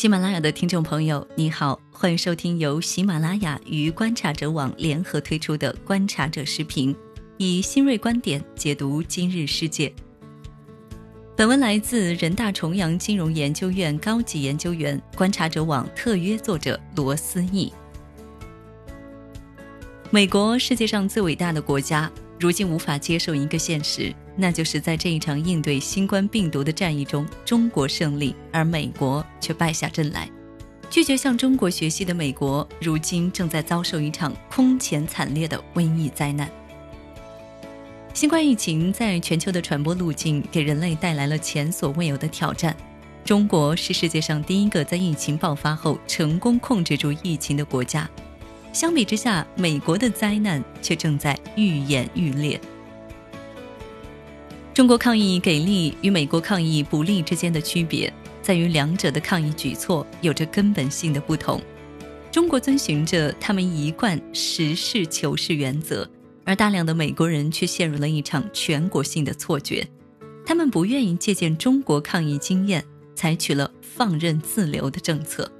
喜马拉雅的听众朋友，你好，欢迎收听由喜马拉雅与观察者网联合推出的《观察者视频》，以新锐观点解读今日世界。本文来自人大重阳金融研究院高级研究员、观察者网特约作者罗思义。美国，世界上最伟大的国家，如今无法接受一个现实。那就是在这一场应对新冠病毒的战役中，中国胜利，而美国却败下阵来。拒绝向中国学习的美国，如今正在遭受一场空前惨烈的瘟疫灾难。新冠疫情在全球的传播路径给人类带来了前所未有的挑战。中国是世界上第一个在疫情爆发后成功控制住疫情的国家。相比之下，美国的灾难却正在愈演愈烈。中国抗疫给力与美国抗疫不利之间的区别，在于两者的抗疫举措有着根本性的不同。中国遵循着他们一贯实事求是原则，而大量的美国人却陷入了一场全国性的错觉。他们不愿意借鉴中国抗疫经验，采取了放任自流的政策。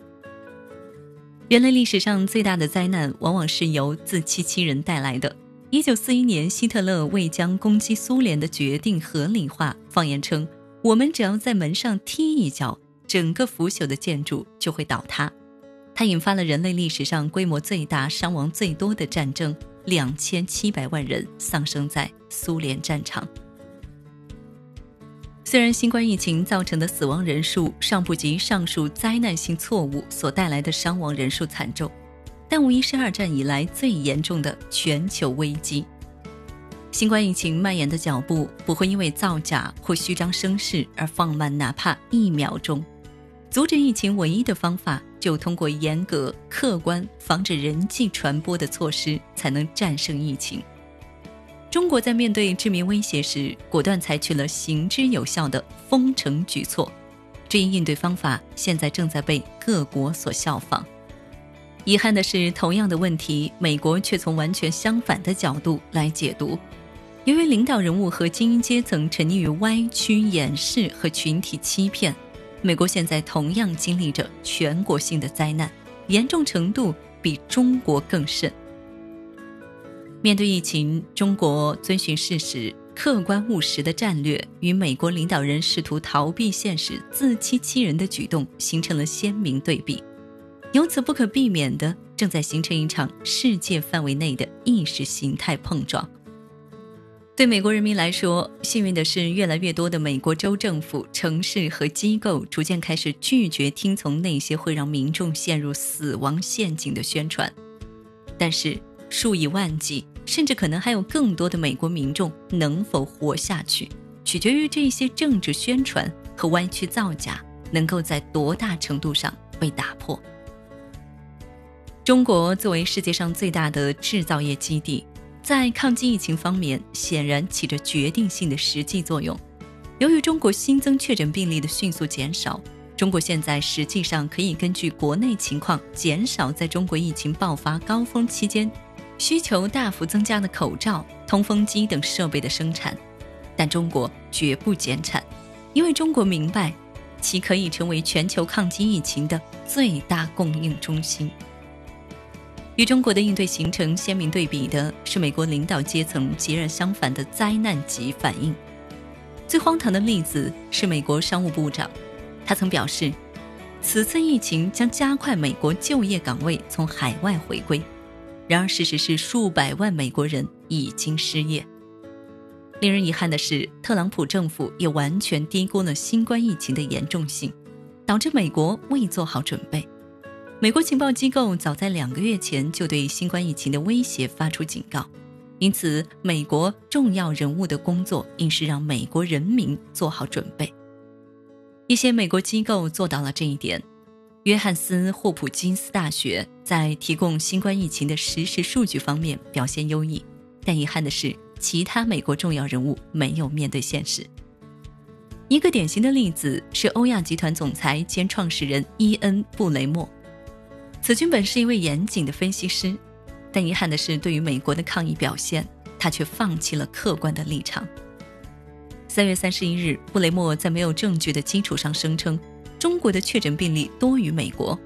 人类历史上最大的灾难，往往是由自欺欺人带来的。一九四一年，希特勒为将攻击苏联的决定合理化，放言称：“我们只要在门上踢一脚，整个腐朽的建筑就会倒塌。”它引发了人类历史上规模最大、伤亡最多的战争，两千七百万人丧生在苏联战场。虽然新冠疫情造成的死亡人数尚不及上述灾难性错误所带来的伤亡人数惨重。但无疑是二战以来最严重的全球危机。新冠疫情蔓延的脚步不会因为造假或虚张声势而放慢，哪怕一秒钟。阻止疫情唯一的方法，就通过严格、客观、防止人际传播的措施，才能战胜疫情。中国在面对致命威胁时，果断采取了行之有效的封城举措，这一应对方法现在正在被各国所效仿。遗憾的是，同样的问题，美国却从完全相反的角度来解读。由于领导人物和精英阶层沉溺于歪曲、掩饰和群体欺骗，美国现在同样经历着全国性的灾难，严重程度比中国更甚。面对疫情，中国遵循事实、客观务实的战略，与美国领导人试图逃避现实、自欺欺人的举动形成了鲜明对比。由此不可避免的，正在形成一场世界范围内的意识形态碰撞。对美国人民来说，幸运的是，越来越多的美国州政府、城市和机构逐渐开始拒绝听从那些会让民众陷入死亡陷阱的宣传。但是，数以万计，甚至可能还有更多的美国民众能否活下去，取决于这些政治宣传和歪曲造假能够在多大程度上被打破。中国作为世界上最大的制造业基地，在抗击疫情方面显然起着决定性的实际作用。由于中国新增确诊病例的迅速减少，中国现在实际上可以根据国内情况减少在中国疫情爆发高峰期间需求大幅增加的口罩、通风机等设备的生产，但中国绝不减产，因为中国明白，其可以成为全球抗击疫情的最大供应中心。与中国的应对形成鲜明对比的是，美国领导阶层截然相反的灾难级反应。最荒唐的例子是美国商务部长，他曾表示，此次疫情将加快美国就业岗位从海外回归。然而，事实是数百万美国人已经失业。令人遗憾的是，特朗普政府也完全低估了新冠疫情的严重性，导致美国未做好准备。美国情报机构早在两个月前就对新冠疫情的威胁发出警告，因此美国重要人物的工作应是让美国人民做好准备。一些美国机构做到了这一点，约翰斯霍普金斯大学在提供新冠疫情的实时数据方面表现优异，但遗憾的是，其他美国重要人物没有面对现实。一个典型的例子是欧亚集团总裁兼创始人伊恩布雷默。此君本是一位严谨的分析师，但遗憾的是，对于美国的抗议表现，他却放弃了客观的立场。三月三十一日，布雷默在没有证据的基础上声称，中国的确诊病例多于美国。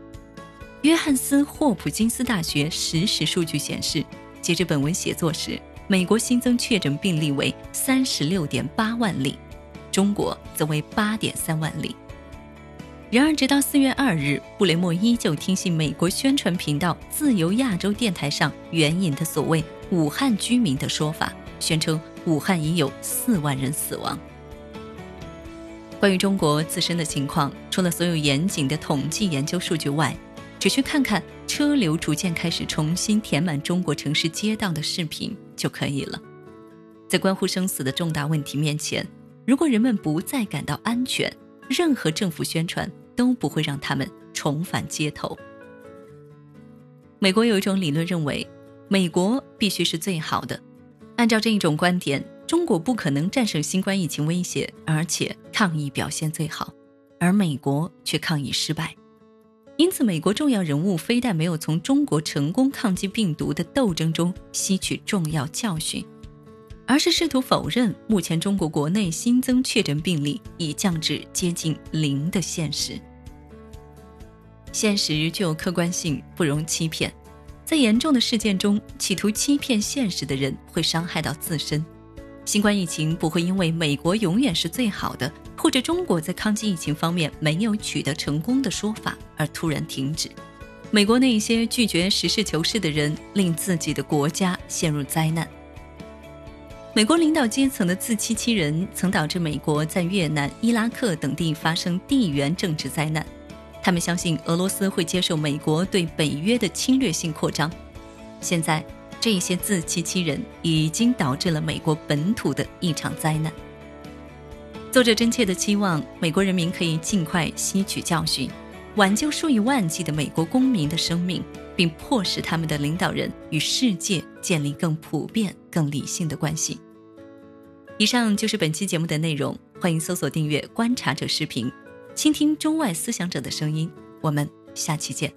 约翰斯霍普金斯大学实时数据显示，截至本文写作时，美国新增确诊病例为三十六点八万例，中国则为八点三万例。然而，直到四月二日，布雷默依旧听信美国宣传频道自由亚洲电台上援引的所谓“武汉居民”的说法，宣称武汉已有四万人死亡。关于中国自身的情况，除了所有严谨的统计研究数据外，只需看看车流逐渐开始重新填满中国城市街道的视频就可以了。在关乎生死的重大问题面前，如果人们不再感到安全，任何政府宣传都不会让他们重返街头。美国有一种理论认为，美国必须是最好的。按照这一种观点，中国不可能战胜新冠疫情威胁，而且抗疫表现最好，而美国却抗疫失败。因此，美国重要人物非但没有从中国成功抗击病毒的斗争中吸取重要教训，而是试图否认目前中国国内新增确诊病例已降至接近零的现实。现实具有客观性，不容欺骗。在严重的事件中，企图欺骗现实的人会伤害到自身。新冠疫情不会因为美国永远是最好的，或者中国在抗击疫情方面没有取得成功的说法而突然停止。美国那些拒绝实事求是的人，令自己的国家陷入灾难。美国领导阶层的自欺欺人，曾导致美国在越南、伊拉克等地发生地缘政治灾难。他们相信俄罗斯会接受美国对北约的侵略性扩张。现在。这些自欺欺人已经导致了美国本土的一场灾难。作者真切的期望美国人民可以尽快吸取教训，挽救数以万计的美国公民的生命，并迫使他们的领导人与世界建立更普遍、更理性的关系。以上就是本期节目的内容，欢迎搜索订阅“观察者”视频，倾听中外思想者的声音。我们下期见。